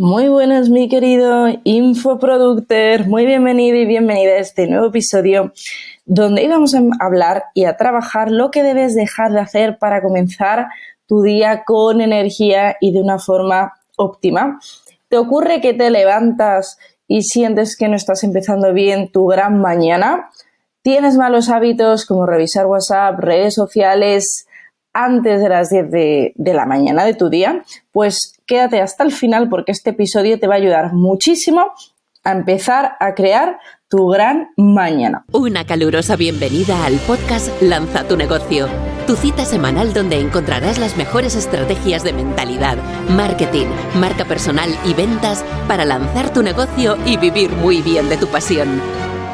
Muy buenas, mi querido infoproductor. Muy bienvenido y bienvenida a este nuevo episodio donde íbamos a hablar y a trabajar lo que debes dejar de hacer para comenzar tu día con energía y de una forma óptima. ¿Te ocurre que te levantas y sientes que no estás empezando bien tu gran mañana? ¿Tienes malos hábitos como revisar WhatsApp, redes sociales, antes de las 10 de, la mañana de tu día, pues quédate hasta el final porque este episodio te va a ayudar muchísimo a empezar a crear tu gran mañana. Una calurosa bienvenida al podcast Lanza tu negocio, tu cita semanal donde encontrarás las mejores estrategias de mentalidad, marketing, marca personal y ventas para lanzar tu negocio y vivir muy bien de tu pasión.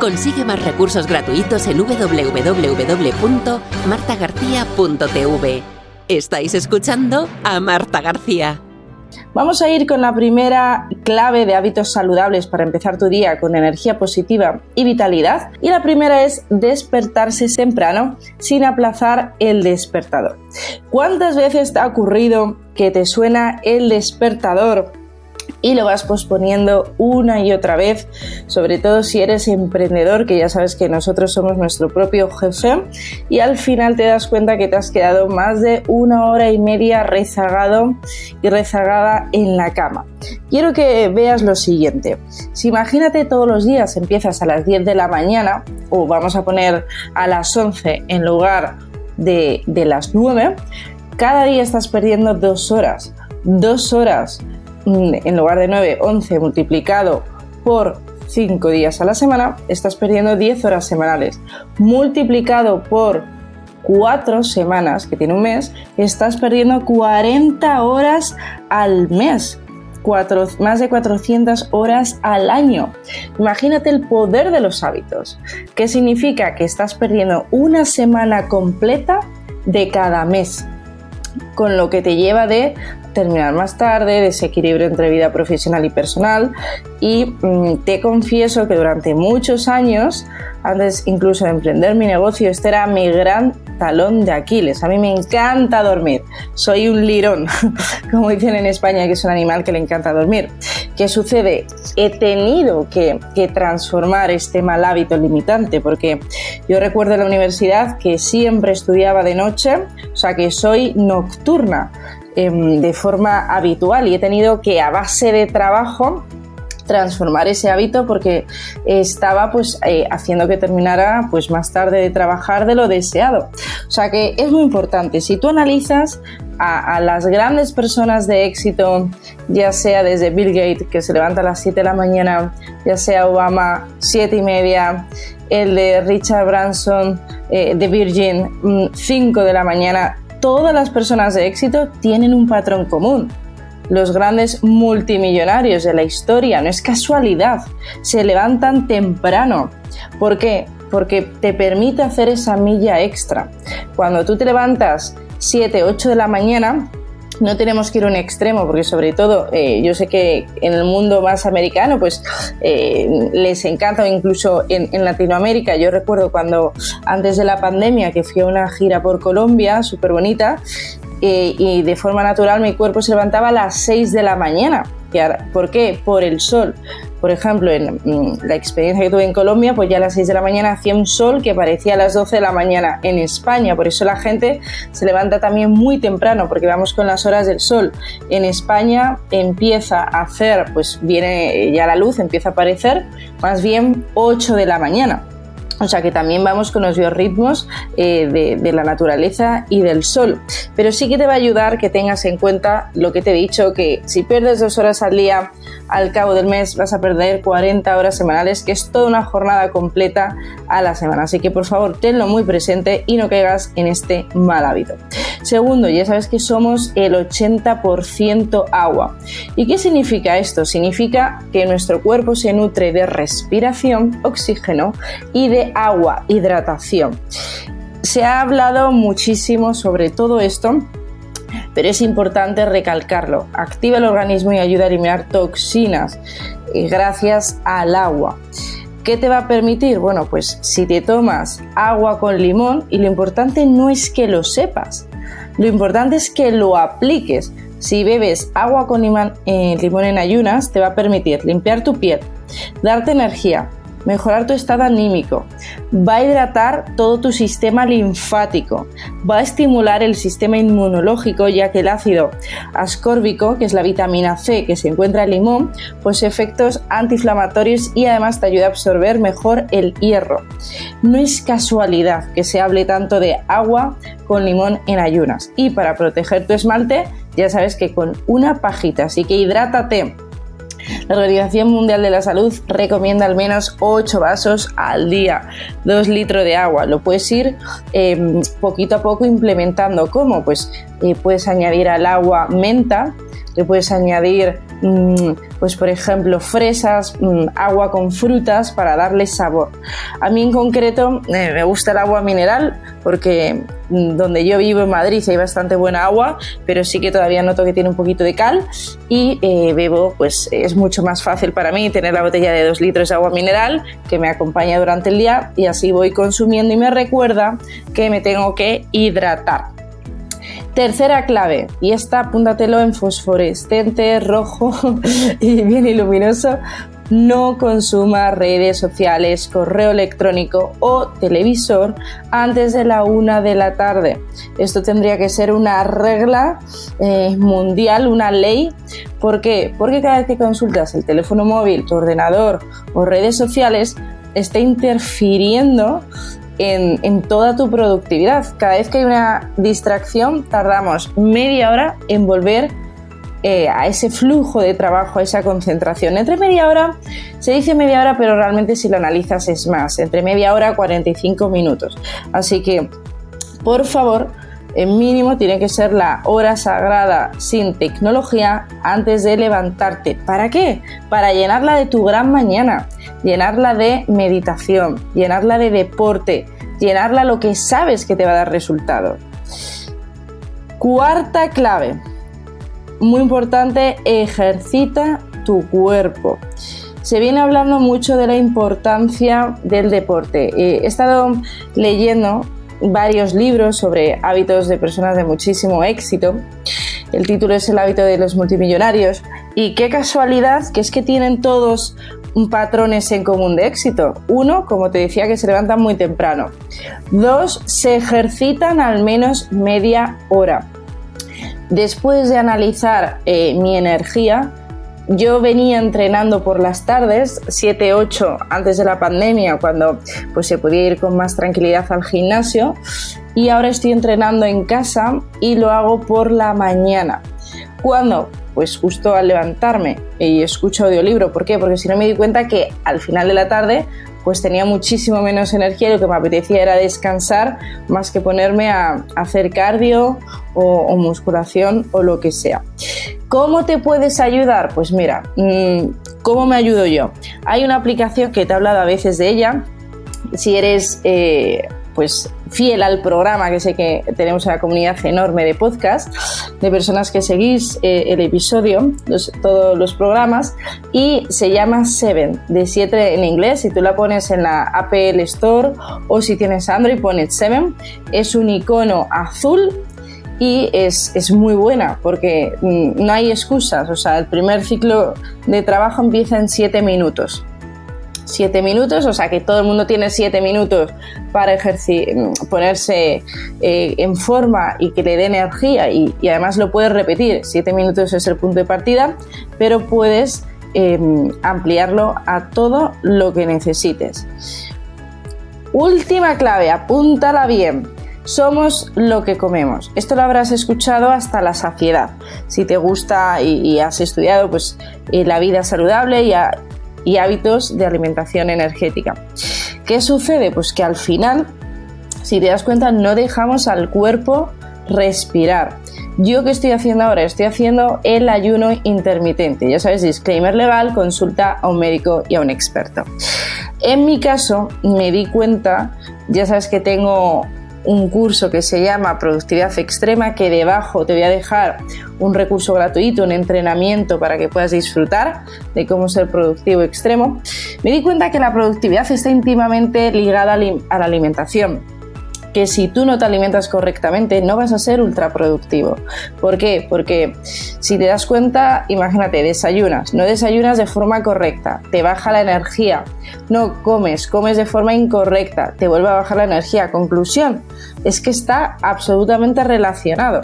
Consigue más recursos gratuitos en www.martagarcía.tv. Estáis escuchando a Marta García. Vamos a ir con la primera clave de hábitos saludables para empezar tu día con energía positiva y vitalidad. Y la primera es despertarse temprano sin aplazar el despertador. ¿Cuántas veces te ha ocurrido que te suena el despertador y lo vas posponiendo una y otra vez, sobre todo si eres emprendedor, que ya sabes que nosotros somos nuestro propio jefe, y al final te das cuenta que te has quedado más de una hora y media rezagado y rezagada en la cama. Quiero que veas lo siguiente. Si imagínate todos los días empiezas a las 10 de la mañana, o vamos a poner a las 11 en lugar de, de las 9, cada día estás perdiendo dos horas. Dos horas en lugar de 9, 11 multiplicado por 5 días a la semana, estás perdiendo 10 horas semanales. Multiplicado por 4 semanas, que tiene un mes, estás perdiendo 40 horas al mes. más de 400 horas al año. Imagínate el poder de los hábitos. ¿Qué significa? Que estás perdiendo una semana completa de cada mes con lo que te lleva de terminar más tarde, desequilibrio entre vida profesional y personal. Y mm, te confieso que durante muchos años, antes incluso de emprender mi negocio, este era mi gran talón de Aquiles. A mí me encanta dormir. Soy un lirón, como dicen en España, que es un animal que le encanta dormir. ¿Qué sucede? He tenido que, transformar este mal hábito limitante, porque yo recuerdo en la universidad que siempre estudiaba de noche, o sea que soy nocturna. Em, de forma habitual y he tenido que a base de trabajo transformar ese hábito porque estaba pues eh, haciendo que terminara pues más tarde de trabajar de lo deseado. O sea que es muy importante, si tú analizas a, las grandes personas de éxito, ya sea desde Bill Gates que se levanta a las 7 de la mañana, ya sea Obama 7 y media, el de Richard Branson eh, de Virgin 5 mm, de la mañana, todas las personas de éxito tienen un patrón común. Los grandes multimillonarios de la historia, no es casualidad, se levantan temprano. ¿Por qué? Porque te permite hacer esa milla extra. Cuando tú te levantas 7, 8 de la mañana, no tenemos que ir a un extremo, porque sobre todo eh, yo sé que en el mundo más americano, pues eh, les encanta, incluso en, en, Latinoamérica, yo recuerdo cuando antes de la pandemia que fui a una gira por Colombia, súper bonita, eh, y de forma natural mi cuerpo se levantaba a las 6 de la mañana. ¿Por qué? Por el sol. Por ejemplo, en mm, la experiencia que tuve en Colombia, pues ya a las 6 de la mañana hacía un sol que parecía a las 12 de la mañana en España. Por eso la gente se levanta también muy temprano, porque vamos con las horas del sol. En España empieza a hacer, pues viene ya la luz, empieza a aparecer más bien 8 de la mañana. O sea que también vamos con los biorritmos eh, de, la naturaleza y del sol. Pero sí que te va a ayudar que tengas en cuenta lo que te he dicho, que si pierdes dos horas al día, al cabo del mes vas a perder 40 horas semanales, que es toda una jornada completa a la semana. Así que por favor, tenlo muy presente y no caigas en este mal hábito. Segundo, ya sabes que somos el 80% agua. ¿Y qué significa esto? Significa que nuestro cuerpo se nutre de respiración, oxígeno y de agua, hidratación. Se ha hablado muchísimo sobre todo esto, pero es importante recalcarlo. Activa el organismo y ayuda a eliminar toxinas eh, gracias al agua. ¿Qué te va a permitir? Bueno, pues si te tomas agua con limón, y lo importante no es que lo sepas, lo importante es que lo apliques. Si bebes agua con eh, limón en ayunas, te va a permitir limpiar tu piel, darte energía, mejorar tu estado anímico, va a hidratar todo tu sistema linfático, va a estimular el sistema inmunológico ya que el ácido ascórbico, que es la vitamina C que se encuentra en limón, pues efectos antiinflamatorios y además te ayuda a absorber mejor el hierro. No es casualidad que se hable tanto de agua con limón en ayunas. Y para proteger tu esmalte ya sabes que con una pajita, así que hidrátate la Organización Mundial de la Salud recomienda al menos 8 vasos al día, 2 litros de agua. Lo puedes ir em, poquito a poco implementando. ¿Cómo? Pues eh, puedes añadir al agua menta, le puedes añadir mm, pues por ejemplo fresas, mm, agua con frutas para darle sabor. A mí en concreto eh, me gusta el agua mineral porque mm, donde yo vivo en Madrid hay bastante buena agua, pero sí que todavía noto que tiene un poquito de cal y eh, bebo, pues es mucho más fácil para mí tener la botella de 2 litros de agua mineral que me acompaña durante el día y así voy consumiendo y me recuerda que me tengo que hidratar. Tercera clave, y esta apúntatelo en fosforescente, rojo y bien iluminoso, no consuma redes sociales, correo electrónico o televisor antes de la una de la tarde. Esto tendría que ser una regla eh, mundial, una ley. ¿Por qué? Porque cada vez que consultas el teléfono móvil, tu ordenador o redes sociales, está interfiriendo en, toda tu productividad. Cada vez que hay una distracción, tardamos media hora en volver eh, a ese flujo de trabajo, a esa concentración. Entre media hora, se dice media hora, pero realmente si lo analizas es más, entre media hora y 45 minutos. Así que, por favor, en mínimo tiene que ser la hora sagrada sin tecnología antes de levantarte. ¿Para qué? Para llenarla de tu gran mañana, llenarla de meditación, llenarla de deporte, llenarla lo que sabes que te va a dar resultado. Cuarta clave, muy importante, ejercita tu cuerpo. Se viene hablando mucho de la importancia del deporte. Eh, he estado leyendo varios libros sobre hábitos de personas de muchísimo éxito. El título es El hábito de los multimillonarios. Y qué casualidad que es que tienen todos patrones en común de éxito. Uno, como te decía, que se levantan muy temprano. Dos, se ejercitan al menos media hora. Después de analizar eh, mi energía, yo venía entrenando por las tardes, 7, 8 antes de la pandemia, cuando pues, se podía ir con más tranquilidad al gimnasio, y ahora estoy entrenando en casa y lo hago por la mañana. Cuando pues justo al levantarme y escucho audiolibro. ¿Por qué? Porque si no me di cuenta que al final de la tarde pues tenía muchísimo menos energía y lo que me apetecía era descansar más que ponerme a, hacer cardio o, musculación o lo que sea. ¿Cómo te puedes ayudar? Pues mira, mm, ¿cómo me ayudo yo? Hay una aplicación que te he hablado a veces de ella. Si eres eh, pues fiel al programa, que sé que tenemos una comunidad enorme de podcast, de personas que seguís eh, el episodio, todos los programas, y se llama Seven, de 7 en inglés, si tú la pones en la Apple Store o si tienes Android, pones Seven, es un icono azul y es, es, muy buena porque mm, no hay excusas, o sea, el primer ciclo de trabajo empieza en 7 minutos. 7 minutos, o sea que todo el mundo tiene 7 minutos para ponerse eh, en forma y que le dé energía y, además lo puedes repetir, 7 minutos es el punto de partida, pero puedes em, ampliarlo a todo lo que necesites. Última clave, apúntala bien. Somos lo que comemos. Esto lo habrás escuchado hasta la saciedad. Si te gusta y, has estudiado pues, eh, la vida saludable y, y hábitos de alimentación energética. ¿Qué sucede? Pues que al final, si te das cuenta, no dejamos al cuerpo respirar. Yo qué estoy haciendo ahora? Estoy haciendo el ayuno intermitente. Ya sabes, disclaimer legal, consulta a un médico y a un experto. En mi caso, me di cuenta, ya sabes que tengo un curso que se llama Productividad Extrema, que debajo te voy a dejar un recurso gratuito, un entrenamiento para que puedas disfrutar de cómo ser productivo extremo, me di cuenta que la productividad está íntimamente ligada a la alimentación. Que si tú no te alimentas correctamente no vas a ser ultra productivo. ¿Por qué? Porque si te das cuenta, imagínate, desayunas, no desayunas de forma correcta, te baja la energía, no comes, comes de forma incorrecta, te vuelve a bajar la energía. Conclusión, es que está absolutamente relacionado.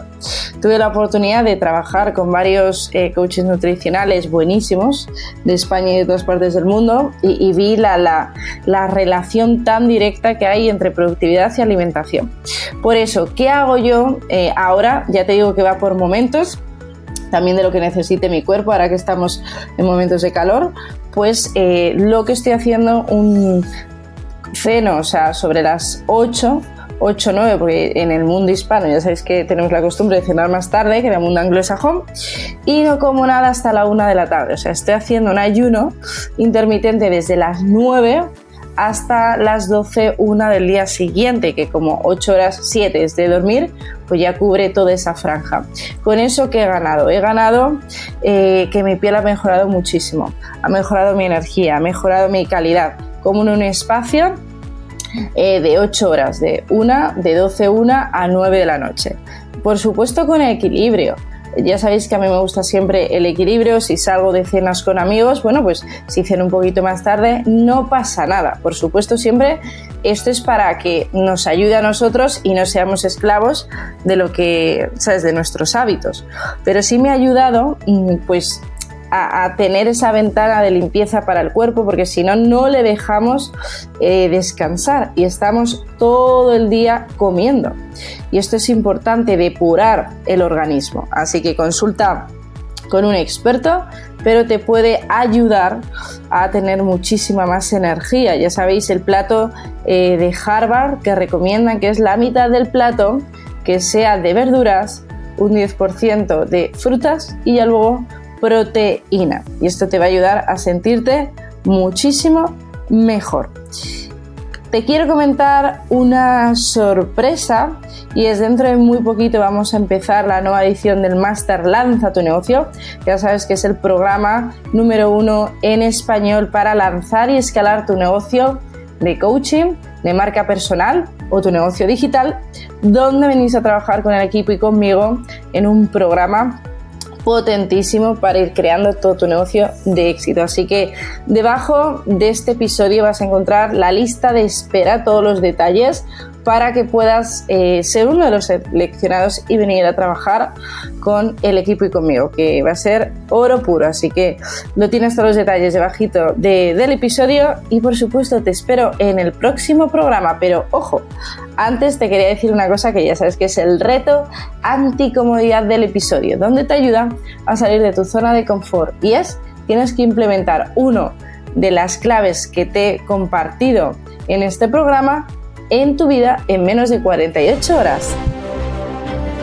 Tuve la oportunidad de trabajar con varios eh, coaches nutricionales buenísimos de España y de otras partes del mundo y, vi la, la, relación tan directa que hay entre productividad y alimentación. Por eso, ¿qué hago yo eh, ahora? Ya te digo que va por momentos, también de lo que necesite mi cuerpo, ahora que estamos en momentos de calor, pues eh, lo que estoy haciendo un ceno, o sea, sobre las 8 8 9, porque en el mundo hispano ya sabéis que tenemos la costumbre de cenar más tarde que en el mundo anglosajón, y no como nada hasta la 1 de la tarde. O sea, estoy haciendo un ayuno intermitente desde las 9 hasta las 12, 1 del día siguiente, que como 8 horas 7 es de dormir, pues ya cubre toda esa franja. Con eso, ¿qué he ganado? He ganado eh, que mi piel ha mejorado muchísimo, ha mejorado mi energía, ha mejorado mi calidad, como en un espacio eh, de 8 horas, de 1, de 12 una a 9 de la noche. Por supuesto con equilibrio. Ya sabéis que a mí me gusta siempre el equilibrio. Si salgo de cenas con amigos, bueno, pues si ceno un poquito más tarde, no pasa nada. Por supuesto, siempre esto es para que nos ayude a nosotros y no seamos esclavos de lo que, ¿sabes?, de nuestros hábitos. Pero sí me ha ayudado, mm, a, tener esa ventana de limpieza para el cuerpo, porque si no, no le dejamos eh, descansar y estamos todo el día comiendo. Y esto es importante, depurar el organismo. Así que consulta con un experto, pero te puede ayudar a tener muchísima más energía. Ya sabéis el plato eh, de Harvard que recomiendan que es la mitad del plato que sea de verduras, un 10% de frutas y ya luego proteína. Y esto te va a ayudar a sentirte muchísimo mejor. Te quiero comentar una sorpresa y es dentro de muy poquito vamos a empezar la nueva edición del Master Lanza tu negocio. Ya sabes que es el programa número uno en español para lanzar y escalar tu negocio de coaching, de marca personal o tu negocio digital, donde venís a trabajar con el equipo y conmigo en un programa potentísimo para ir creando todo tu negocio de éxito. Así que debajo de este episodio vas a encontrar la lista de espera, todos los detalles para que puedas eh, ser uno de los seleccionados y venir a trabajar con el equipo y conmigo, que va a ser oro puro. Así que lo tienes todos los detalles debajito de, del episodio y por supuesto te espero en el próximo programa. Pero ojo, antes te quería decir una cosa que ya sabes que es el reto anticomodidad del episodio, donde te ayuda a salir de tu zona de confort y es tienes que implementar uno de las claves que te he compartido en este programa en tu vida en menos de 48 horas.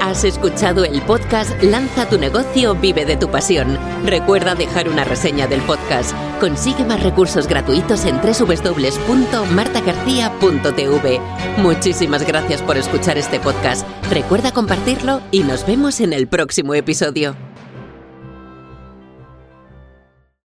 Has escuchado el podcast Lanza tu negocio, vive de tu pasión. Recuerda dejar una reseña del podcast. Consigue más recursos gratuitos en www.martagarcía.tv. Muchísimas gracias por escuchar este podcast. Recuerda compartirlo y nos vemos en el próximo episodio.